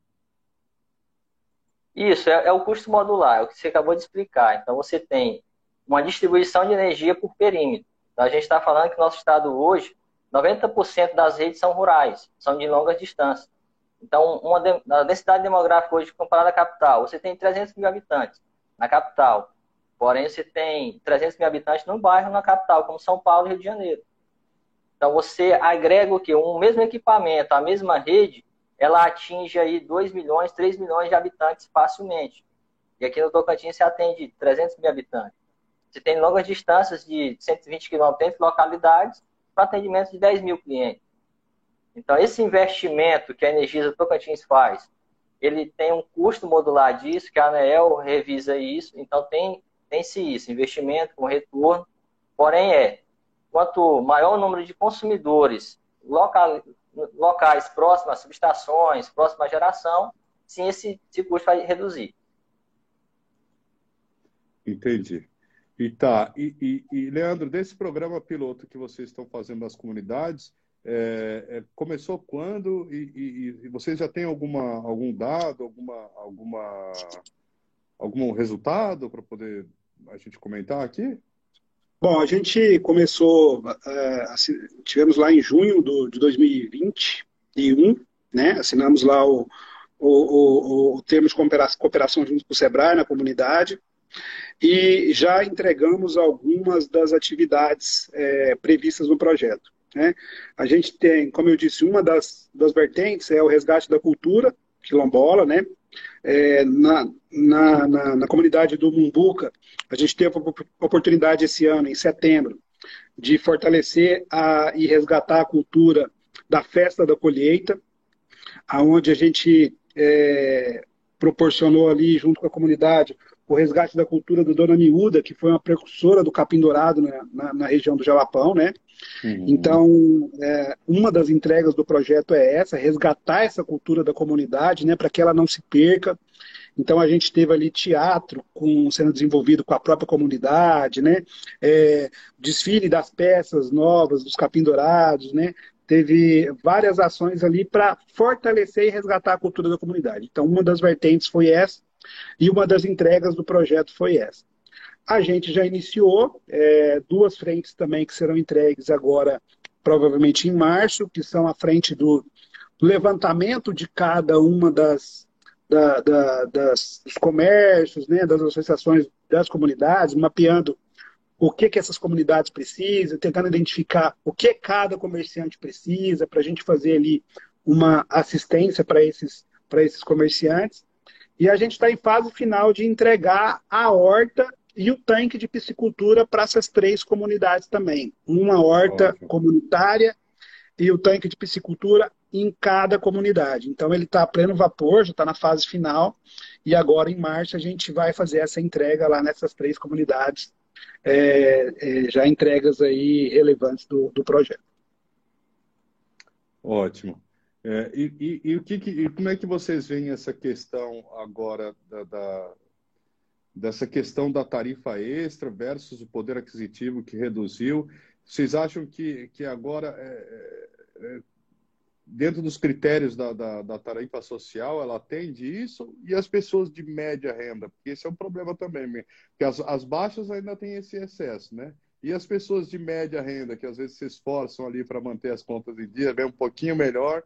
Speaker 2: Isso, é, é, o custo modular, é o que você acabou de explicar. Então, você tem uma distribuição de energia por perímetro. Então, a gente está falando que nosso estado hoje, 90% das redes são rurais, são de longas distâncias. Então, uma de, a densidade demográfica hoje comparada à capital, você tem 300 mil habitantes na capital. Porém, você tem 300 mil habitantes no bairro na capital, como São Paulo e Rio de Janeiro. Então, você agrega o quê? Um mesmo equipamento, a mesma rede, ela atinge aí 2 milhões, 3 milhões de habitantes facilmente. E aqui no Tocantins você atende 300 mil habitantes. Você tem longas distâncias de 120 quilômetros entre localidades para atendimento de 10 mil clientes. Então, esse investimento que a Energisa Tocantins faz, ele tem um custo modular disso, que a ANEEL revisa isso, então tem, tem-se isso, investimento com retorno, porém é, quanto maior o número de consumidores local, locais próximos às subestações, próxima à geração, sim, esse, esse custo vai reduzir.
Speaker 1: Entendi. E tá, e, e, e, Leandro, desse programa piloto que vocês estão fazendo nas comunidades, é, é, começou quando e, e, vocês já têm alguma, algum dado, alguma, alguma, algum resultado para poder a gente comentar aqui?
Speaker 3: Bom, a gente começou, é, assim, tivemos lá em junho do, de 2021, né? Assinamos lá o, o, o, o termo de cooperação, cooperação junto com o Sebrae na comunidade e já entregamos algumas das atividades é, previstas no projeto. Né? A gente tem, como eu disse, uma das, das vertentes é o resgate da cultura quilombola, né? É, na, na, na, na, comunidade do Mumbuca, a gente teve a oportunidade esse ano, em setembro, de fortalecer a, e resgatar a cultura da festa da colheita, aonde a gente é, proporcionou ali, junto com a comunidade, o resgate da cultura do Dona Miúda, que foi uma precursora do capim dourado na, na, na região do Jalapão, né? Uhum. Então, é, uma das entregas do projeto é essa, resgatar essa cultura da comunidade, né, para que ela não se perca. Então, a gente teve ali teatro com, sendo desenvolvido com a própria comunidade, né, é, desfile das peças novas, dos capim dourados, né, teve várias ações ali para fortalecer e resgatar a cultura da comunidade. Então, uma das vertentes foi essa, e uma das entregas do projeto foi essa. A gente já iniciou é, duas frentes também que serão entregues agora, provavelmente em março, que são a frente do, levantamento de cada uma das, da, da, das, dos comércios, né, das associações das comunidades, mapeando o que, que essas comunidades precisam, tentando identificar o que cada comerciante precisa, para a gente fazer ali uma assistência para esses, esses comerciantes. E a gente está em fase final de entregar a horta e o tanque de piscicultura para essas três comunidades também. Uma horta Ótimo. comunitária e o tanque de piscicultura em cada comunidade. Então ele está a pleno vapor, já está na fase final, e agora em março a gente vai fazer essa entrega lá nessas três comunidades, é, é, já entregas aí relevantes do, do projeto.
Speaker 1: Ótimo. É, e, e, e, o que, e como é que vocês veem essa questão agora da, da, dessa questão da tarifa extra versus o poder aquisitivo que reduziu? Vocês acham que, que agora, é, é, é, dentro dos critérios da, da, da, tarifa social, ela atende isso? E as pessoas de média renda? Porque esse é um problema também, porque as, as baixas ainda têm esse excesso, né? E as pessoas de média renda, que às vezes se esforçam ali para manter as contas em dia, bem um pouquinho melhor,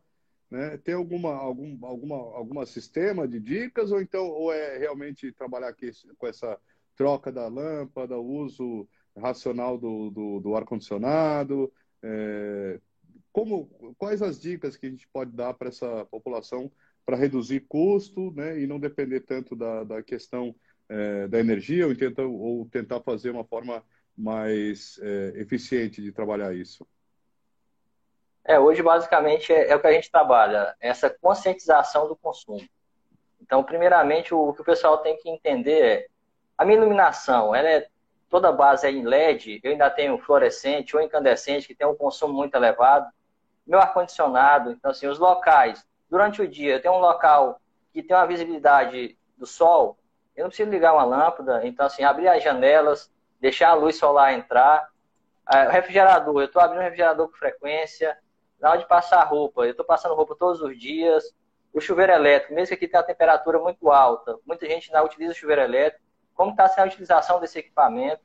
Speaker 1: né? Alguma, algum alguma, alguma sistema de dicas ou então ou é realmente trabalhar aqui com essa troca da lâmpada, o uso racional do, do, do ar-condicionado? É, como, quais as dicas que a gente pode dar para essa população para reduzir custo né, e não depender tanto da, da questão é, da energia ou, tenta, ou tentar fazer uma forma mais é, eficiente de trabalhar isso?
Speaker 2: É, hoje basicamente é, é, o que a gente trabalha, essa conscientização do consumo. Então, primeiramente, o, o, que o pessoal tem que entender é a minha iluminação, ela é toda base é em LED, eu ainda tenho fluorescente ou incandescente, que tem um consumo muito elevado. Meu ar-condicionado, então assim, os locais, durante o dia, eu tenho um local que tem uma visibilidade do sol, eu não preciso ligar uma lâmpada, então assim, abrir as janelas, deixar a luz solar entrar. O refrigerador, eu estou abrindo o refrigerador com frequência. Na hora de passar roupa, eu estou passando roupa todos os dias. O chuveiro elétrico, mesmo que aqui tenha uma temperatura muito alta, muita gente não utiliza chuveiro elétrico. Como está sendo a utilização desse equipamento?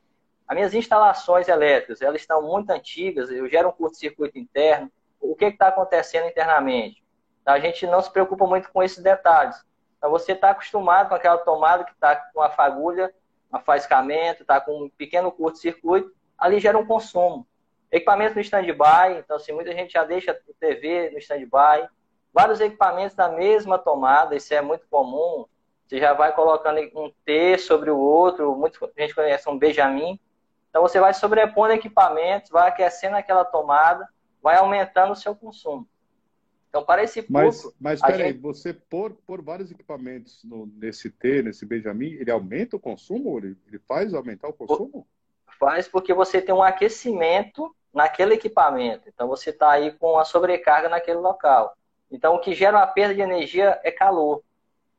Speaker 2: As minhas instalações elétricas, elas estão muito antigas, eu gero um curto-circuito interno. O que está acontecendo internamente? A gente não se preocupa muito com esses detalhes. Então, você está acostumado com aquela tomada que está com a fagulha, um faiscamento, está com um pequeno curto-circuito, ali gera um consumo. Equipamento no stand-by, então, assim, muita gente já deixa a TV no stand-by. Vários equipamentos da mesma tomada, isso é muito comum. Você já vai colocando um T sobre o outro, muita gente conhece um Benjamin. Então, você vai sobrepondo equipamentos, vai aquecendo aquela tomada, vai aumentando o seu consumo. Então, para esse
Speaker 1: público... Mas, mas peraí, gente... você pôr, pôr vários equipamentos no, nesse T, nesse Benjamin, ele aumenta o consumo? Ele, ele faz aumentar o consumo?
Speaker 2: Faz porque você tem um aquecimento naquele equipamento. Então, você está aí com a sobrecarga naquele local. Então, o que gera uma perda de energia é calor.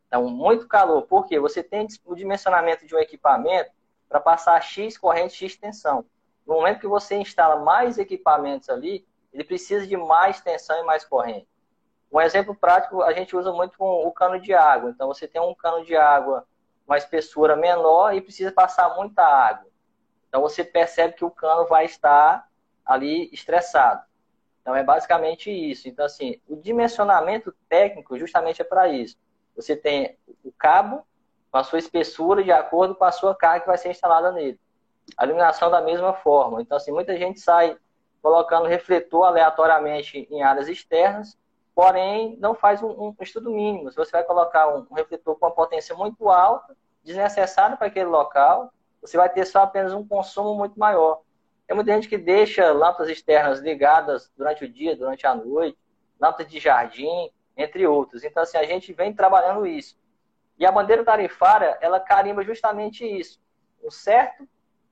Speaker 2: Então, muito calor. Por quê? Você tem o dimensionamento de um equipamento para passar X corrente, X tensão. No momento que você instala mais equipamentos ali, ele precisa de mais tensão e mais corrente. Um exemplo prático, a gente usa muito o cano de água. Então, você tem um cano de água, uma espessura menor e precisa passar muita água. Então, você percebe que o cano vai estar ali estressado. Então, é basicamente isso. Então, assim, o dimensionamento técnico justamente é para isso. Você tem o cabo com a sua espessura de acordo com a sua carga que vai ser instalada nele. A iluminação da mesma forma. Então, assim, muita gente sai colocando refletor aleatoriamente em áreas externas porém não faz um, um, estudo mínimo. Se você vai colocar um, um refletor com uma potência muito alta, desnecessário para aquele local, você vai ter só apenas um consumo muito maior. Tem muita gente que deixa lâmpadas externas ligadas durante o dia, durante a noite, lâmpadas de jardim, entre outros. Então, assim, a gente vem trabalhando isso. E a bandeira tarifária, ela carimba justamente isso. Um certo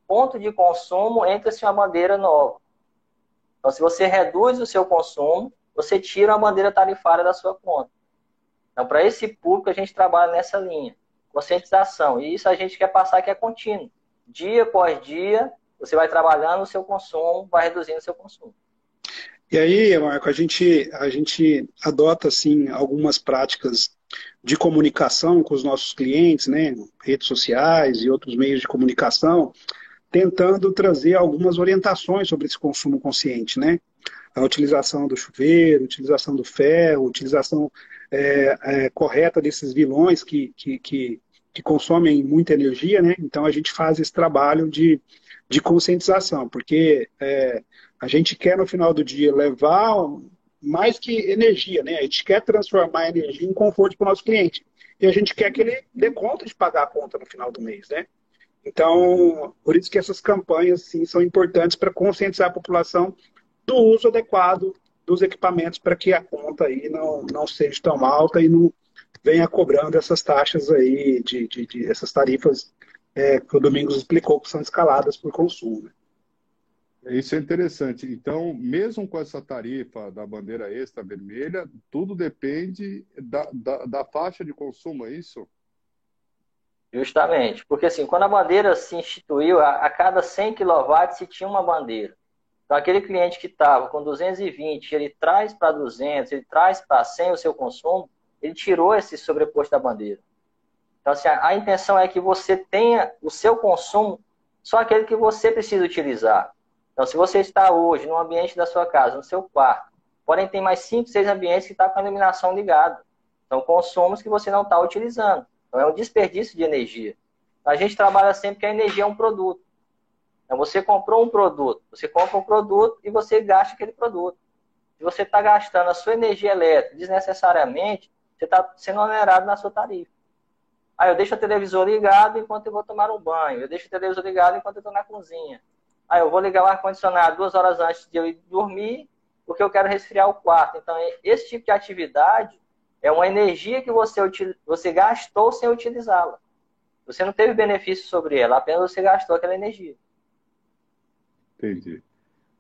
Speaker 2: ponto de consumo entra-se uma bandeira nova. Então, se você reduz o seu consumo, você tira a bandeira tarifária da sua conta. Então, para esse público, a gente trabalha nessa linha, conscientização. E isso a gente quer passar que é contínuo. Dia após dia, você vai trabalhando o seu consumo, vai reduzindo o seu consumo.
Speaker 3: E aí, Marco, a gente, a gente adota, assim, algumas práticas de comunicação com os nossos clientes, né? Redes sociais e outros meios de comunicação, tentando trazer algumas orientações sobre esse consumo consciente, né? a utilização do chuveiro, utilização do ferro, utilização é, é, correta desses vilões que, que, que, que, consomem muita energia, né? Então a gente faz esse trabalho de, de conscientização, porque é, a gente quer no final do dia levar mais que energia, né? A gente quer transformar a energia em conforto para o nosso cliente. E a gente quer que ele dê conta de pagar a conta no final do mês, né? Então, por isso que essas campanhas sim, são importantes para conscientizar a população do uso adequado dos equipamentos para que a conta aí não, não seja tão alta e não venha cobrando essas taxas aí, de, de, de essas tarifas é, que o Domingos explicou que são escaladas por consumo. Né?
Speaker 1: Isso é interessante. Então, mesmo com essa tarifa da bandeira extra vermelha, tudo depende da, da, da faixa de consumo, é isso?
Speaker 2: Justamente, porque assim, quando a bandeira se instituiu, a, a cada 100 kW se tinha uma bandeira. Então, aquele cliente que estava com 220, ele traz para 200, ele traz para 100 o seu consumo, ele tirou esse sobreposto da bandeira. Então, assim, a, a intenção é que você tenha o seu consumo só aquele que você precisa utilizar. Então, se você está hoje no ambiente da sua casa, no seu quarto, porém tem mais 5, 6 ambientes que estão tá com a iluminação ligada. São consumos que você não está utilizando. Então, é um desperdício de energia. A gente trabalha sempre que a energia é um produto. Então, você comprou um produto, você compra um produto e você gasta aquele produto. Se você está gastando a sua energia elétrica desnecessariamente, você está sendo onerado na sua tarifa. Aí eu deixo o televisor ligado enquanto eu vou tomar um banho. Eu deixo o televisor ligado enquanto eu estou na cozinha. Aí eu vou ligar o ar-condicionado duas horas antes de eu ir dormir, porque eu quero resfriar o quarto. Então, esse tipo de atividade é uma energia que você, você gastou sem utilizá-la. Você não teve benefício sobre ela, apenas você gastou aquela energia.
Speaker 1: Entendi.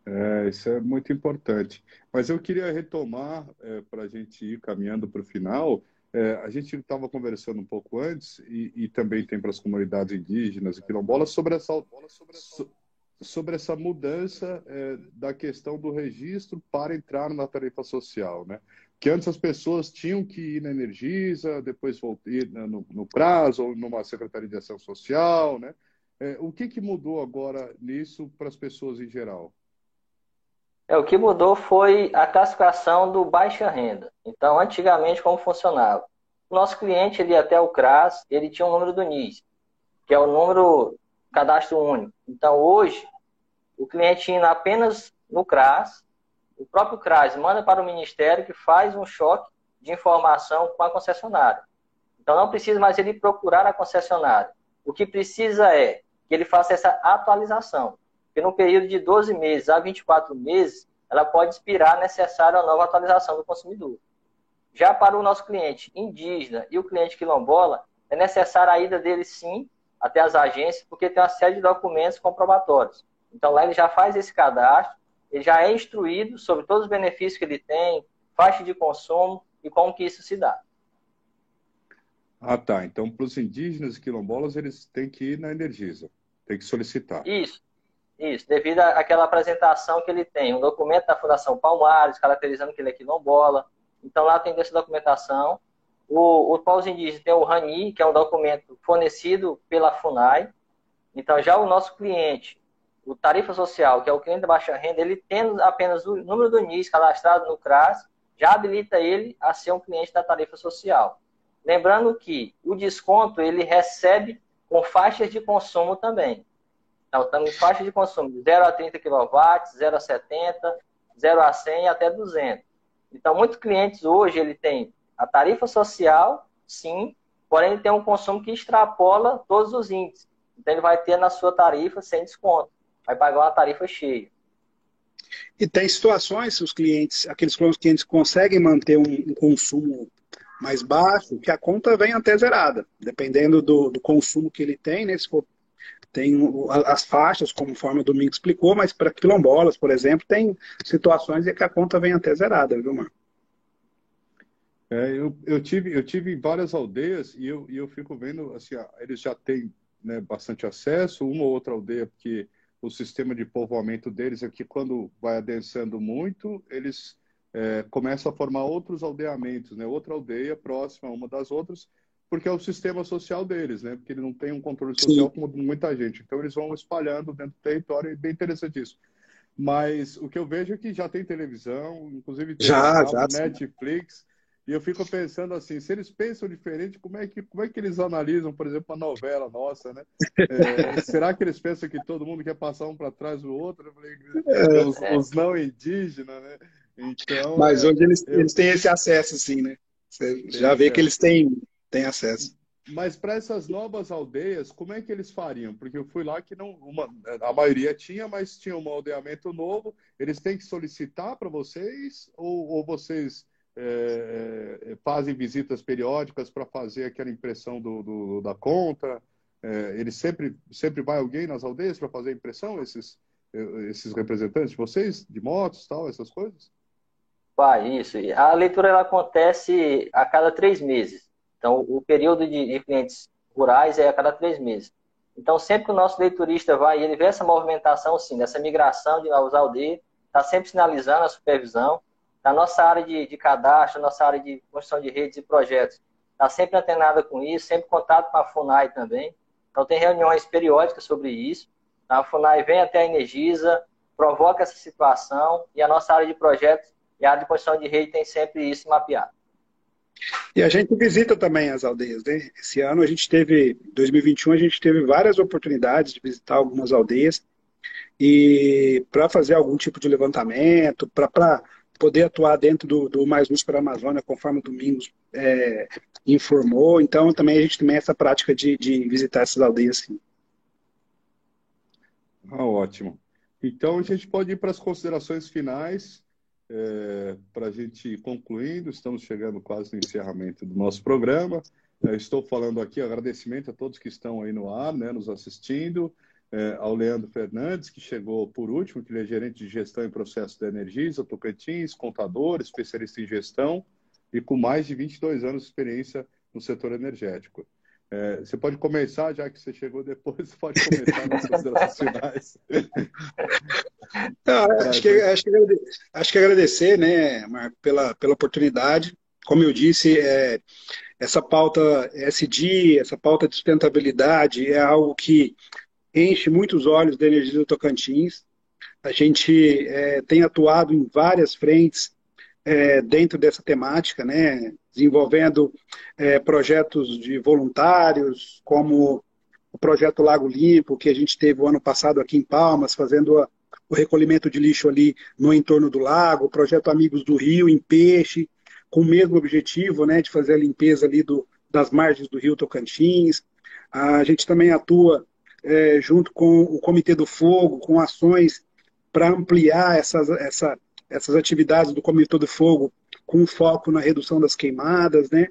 Speaker 1: É, isso é muito importante. Mas eu queria retomar, é, para a gente ir caminhando para o final, é, a gente estava conversando um pouco antes, e, e também tem para as comunidades indígenas e quilombolas, sobre essa, sobre essa mudança é, da questão do registro para entrar na tarifa social. Né? Que antes as pessoas tinham que ir na Energisa, depois ir no, no prazo, ou numa Secretaria de Ação Social. Né? É, o que, que mudou agora nisso para as pessoas em geral?
Speaker 2: É, o que mudou foi a classificação do baixa renda. Então, antigamente, como funcionava? O nosso cliente, ele até o CRAS, ele tinha um número do NIS, que é o número cadastro único. Então, hoje, o cliente indo apenas no CRAS, o próprio CRAS manda para o Ministério que faz um choque de informação com a concessionária. Então, não precisa mais ele procurar a concessionária. O que precisa é que ele faça essa atualização. Porque no período de 12 meses a 24 meses, ela pode expirar necessária a nova atualização do consumidor. Já para o nosso cliente indígena e o cliente quilombola, é necessária a ida dele sim até as agências, porque tem uma série de documentos comprobatórios. Então lá ele já faz esse cadastro, ele já é instruído sobre todos os benefícios que ele tem, faixa de consumo e como que isso se dá.
Speaker 1: Ah, tá. Então, para os indígenas e quilombolas, eles têm que ir na Energisa, tem que solicitar.
Speaker 2: Isso. Isso, devido àquela apresentação que ele tem, um documento da Fundação Palmares, caracterizando que ele é quilombola. Então lá tem essa documentação. O, o indígenas tem o RANI, que é um documento fornecido pela FUNAI. Então já o nosso cliente, o tarifa social, que é o cliente de baixa renda, ele tendo apenas o número do NIS cadastrado no CRAS, já habilita ele a ser um cliente da tarifa social. Lembrando que o desconto ele recebe com faixas de consumo também. Então, estamos em faixa de consumo de 0 a 30 kW, 0 a 70, 0 a 100 e até 200. Então, muitos clientes hoje, ele tem a tarifa social, sim, porém ele tem um consumo que extrapola todos os índices. Então, ele vai ter na sua tarifa sem desconto. Vai pagar uma tarifa cheia.
Speaker 3: E tem situações, os clientes, aqueles clientes conseguem manter um, um consumo mais baixo, que a conta vem até zerada, dependendo do, do consumo que ele tem, né? Se for tem as faixas, conforme o Domingo explicou, mas para quilombolas, por exemplo, tem situações em que a conta vem até zerada, viu, Marco?
Speaker 1: É, eu, eu, tive, eu tive várias aldeias e eu, e eu fico vendo, assim, eles já têm né, bastante acesso, uma ou outra aldeia, porque o sistema de povoamento deles é que quando vai adensando muito, eles é, começam a formar outros aldeamentos, né, outra aldeia próxima uma das outras, porque é o sistema social deles, né? Porque ele não tem um controle social Sim. como muita gente. Então eles vão espalhando dentro do território, e é bem interessante isso. Mas o que eu vejo é que já tem televisão, inclusive tem
Speaker 3: já, já,
Speaker 1: Netflix, e eu fico pensando assim, se eles pensam diferente, como é que, como é que eles analisam, por exemplo, uma novela nossa, né? É, será que eles pensam que todo mundo quer passar um para trás do outro? Falei, é, os, os, não indígenas, né?
Speaker 3: Então, Mas hoje eles, eu... eles têm esse acesso, sim, né? Você já vê que eles têm tem acesso.
Speaker 1: Mas para essas novas aldeias, como é que eles fariam? Porque eu fui lá que não, uma, a maioria tinha, mas tinha um aldeamento novo. Eles têm que solicitar para vocês ou, ou vocês é, é, fazem visitas periódicas para fazer aquela impressão do, do da conta? É, eles sempre sempre vai alguém nas aldeias para fazer a impressão esses é, esses representantes de vocês de motos tal essas coisas?
Speaker 2: Vai isso. A leitura ela acontece a cada três meses. Então, o período de, clientes rurais é a cada três meses. Então, sempre que o nosso leiturista vai, ele vê essa movimentação, sim, dessa migração de novos aldeias, está sempre sinalizando a supervisão. Na nossa área de, de cadastro, nossa área de construção de redes e projetos, está sempre antenada com isso, sempre contato com a FUNAI também. Então, tem reuniões periódicas sobre isso. A FUNAI vem até a Energisa, provoca essa situação, e a nossa área de projetos e a área de construção de rede tem sempre isso mapeado.
Speaker 3: E a gente visita também as aldeias, né? Esse ano a gente teve, 2021, a gente teve várias oportunidades de visitar algumas aldeias e para fazer algum tipo de levantamento, para poder atuar dentro do, do Mais Luz para a Amazônia, conforme o Domingos é, informou. Então, também a gente tem essa prática de, de visitar essas aldeias, sim.
Speaker 1: Ah, ótimo. Então, a gente pode ir para as considerações finais, é, para a gente ir concluindo. Estamos chegando quase no encerramento do nosso programa. É, estou falando aqui, agradecimento a todos que estão aí no ar, né, nos assistindo, é, ao Leandro Fernandes, que chegou por último, que ele é gerente de gestão e processo da Energisa, Tocantins, contador, especialista em gestão e com mais de 22 anos de experiência no setor energético. É, você pode começar, já que você chegou depois, você pode começar nas considerações finais.
Speaker 3: Acho, que, acho, que, acho que agradecer, né, Marco, pela, pela oportunidade. Como eu disse, é, essa pauta SD, essa pauta de sustentabilidade é algo que enche muitos olhos da energia do Tocantins. A gente é, tem atuado em várias frentes é, dentro dessa temática, né? desenvolvendo é, projetos de voluntários, como o projeto Lago Limpo, que a gente teve o ano passado aqui em Palmas, fazendo a, o recolhimento de lixo ali no entorno do lago, o projeto Amigos do Rio, em Peixe, com o mesmo objetivo né, de fazer a limpeza ali do, das margens do rio Tocantins. A gente também atua é, junto com o Comitê do Fogo, com ações para ampliar essas, essa, essas atividades do Comitê do Fogo com foco na redução das queimadas, né?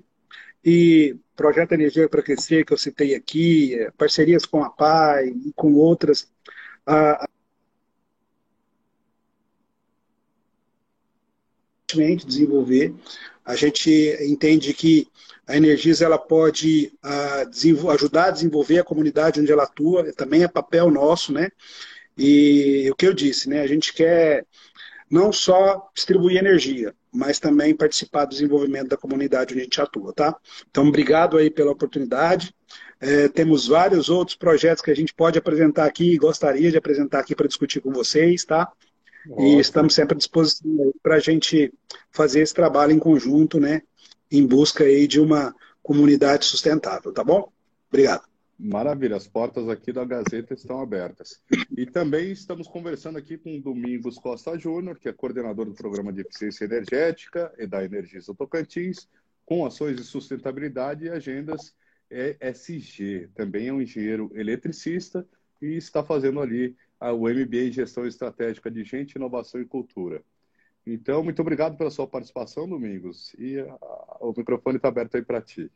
Speaker 3: E projeto Energia para Crescer, que eu citei aqui, é, parcerias com a PAI e com outras. A, desenvolver. A gente entende que a Energisa ela pode ajudar a desenvolver a comunidade onde ela atua, também é papel nosso, né? E o que eu disse, né? A gente quer não só distribuir energia, mas também participar do desenvolvimento da comunidade onde a gente atua, tá? Então, obrigado aí pela oportunidade. É, temos vários outros projetos que a gente pode apresentar aqui e gostaria de apresentar aqui para discutir com vocês, tá? E estamos sempre à disposição para a gente fazer esse trabalho em conjunto, né? Em busca aí de uma comunidade sustentável, tá bom? Obrigado.
Speaker 1: Maravilha, as portas aqui da Gazeta estão abertas. E também estamos conversando aqui com Domingos Costa Júnior, que é coordenador do Programa de Eficiência Energética e da Energisa Tocantins, com ações de sustentabilidade e agendas ESG. Também é um engenheiro eletricista e está fazendo ali o MBA em Gestão Estratégica de Gente, Inovação e Cultura. Então, muito obrigado pela sua participação, Domingos, e o microfone está aberto aí para ti.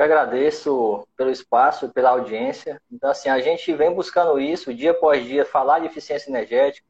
Speaker 2: Eu agradeço pelo espaço, pela audiência. Então, assim, a gente vem buscando isso dia após dia, falar de eficiência energética,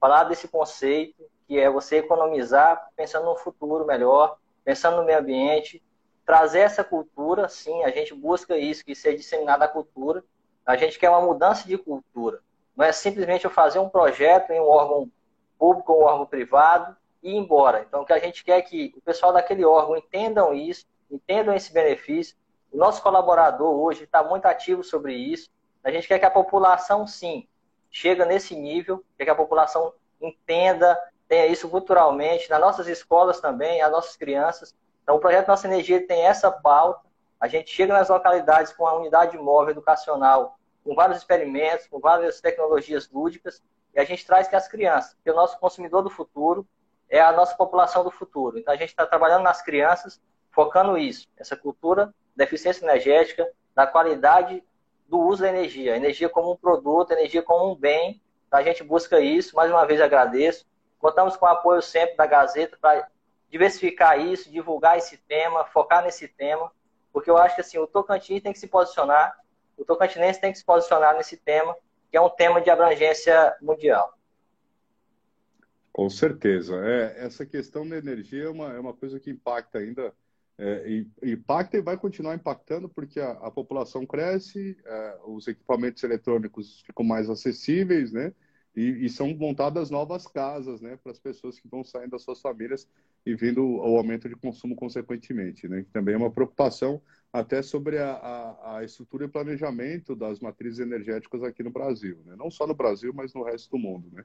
Speaker 2: falar desse conceito que é você economizar pensando no futuro melhor, pensando no meio ambiente, trazer essa cultura, sim, a gente busca isso, que seja disseminada a cultura. A gente quer uma mudança de cultura. Não é simplesmente eu fazer um projeto em um órgão público ou um órgão privado e ir embora. Então, o que a gente quer é que o pessoal daquele órgão entendam isso, entendam esse benefício, o nosso colaborador hoje está muito ativo sobre isso. A gente quer que a população, sim, chegue nesse nível, quer que a população entenda, tenha isso culturalmente, nas nossas escolas também, as nossas crianças. Então, o projeto Nossa Energia tem essa pauta. A gente chega nas localidades com a unidade móvel educacional, com vários experimentos, com várias tecnologias lúdicas, e a gente traz que as crianças, porque o nosso consumidor do futuro é a nossa população do futuro. Então, a gente está trabalhando nas crianças, focando isso, essa cultura da eficiência energética, da qualidade do uso da energia. Energia como um produto, energia como um bem. A gente busca isso. Mais uma vez agradeço. Contamos com o apoio sempre da Gazeta para diversificar isso, divulgar esse tema, focar nesse tema, porque eu acho que assim, o Tocantins tem que se posicionar, o tocantinense tem que se posicionar nesse tema, que é um tema de abrangência mundial.
Speaker 1: Com certeza. É, essa questão da energia é uma, é uma coisa que impacta ainda é, impacta e vai continuar impactando porque a, a população cresce, é, os equipamentos eletrônicos ficam mais acessíveis, né? E, e, são montadas novas casas, né, para as pessoas que vão saindo das suas famílias e vindo o aumento de consumo consequentemente, né? Também é uma preocupação até sobre a, a, a, estrutura e planejamento das matrizes energéticas aqui no Brasil, né? Não só no Brasil, mas no resto do mundo, né?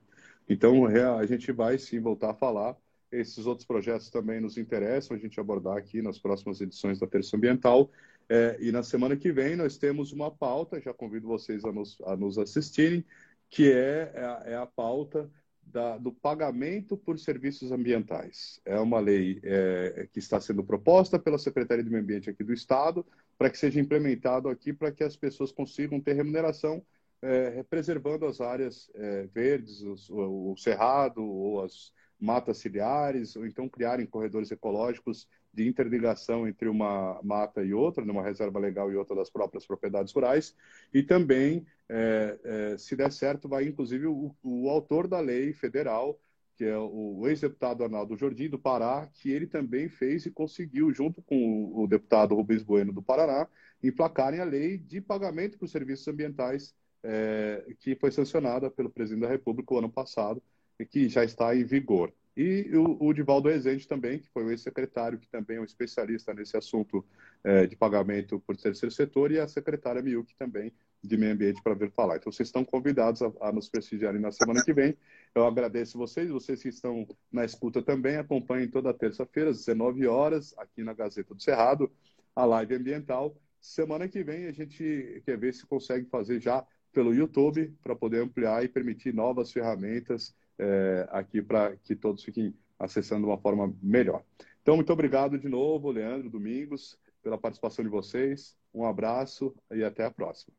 Speaker 1: Então a gente vai sim voltar a falar esses outros projetos também nos interessam a gente abordar aqui nas próximas edições da Terça Ambiental. É, e na semana que vem nós temos uma pauta, já convido vocês a nos, a nos assistirem, que é, é, a, é pauta da, do pagamento por serviços ambientais. É uma lei é, que está sendo proposta pela Secretaria do Meio Ambiente aqui do Estado para que seja implementado aqui para que as pessoas consigam ter remuneração é, preservando as áreas é, verdes, o, o cerrado ou as matas ciliares, ou então criarem corredores ecológicos de interligação entre uma mata e outra, numa reserva legal e outra das próprias propriedades rurais, e também, é, é, se der certo, vai inclusive o, o, autor da lei federal, que é o ex-deputado Arnaldo Jordi, do Pará, que ele também fez e conseguiu, junto com o, deputado Rubens Bueno, do Paraná, emplacarem a lei de pagamento por serviços ambientais, é, que foi sancionada pelo presidente da República o ano passado, que já está em vigor. E o, o Divaldo Rezende também, que foi o ex-secretário, que também é um especialista nesse assunto é, de pagamento por terceiro setor, e a secretária Miuk também, de meio ambiente, para vir falar. Então, vocês estão convidados a, a nos prestigiarem na semana que vem. Eu agradeço vocês, vocês que estão na escuta também, acompanhem toda terça-feira, às 19 horas, aqui na Gazeta do Cerrado, a live ambiental. Semana que vem a gente quer ver se consegue fazer já pelo YouTube, para poder ampliar e permitir novas ferramentas é, aqui para que todos fiquem acessando de uma forma melhor. Então, muito obrigado de novo, Leandro, Domingos, pela participação de vocês. Um abraço e até a próxima.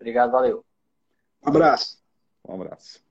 Speaker 2: Obrigado, valeu.
Speaker 3: Um abraço.
Speaker 1: Um abraço.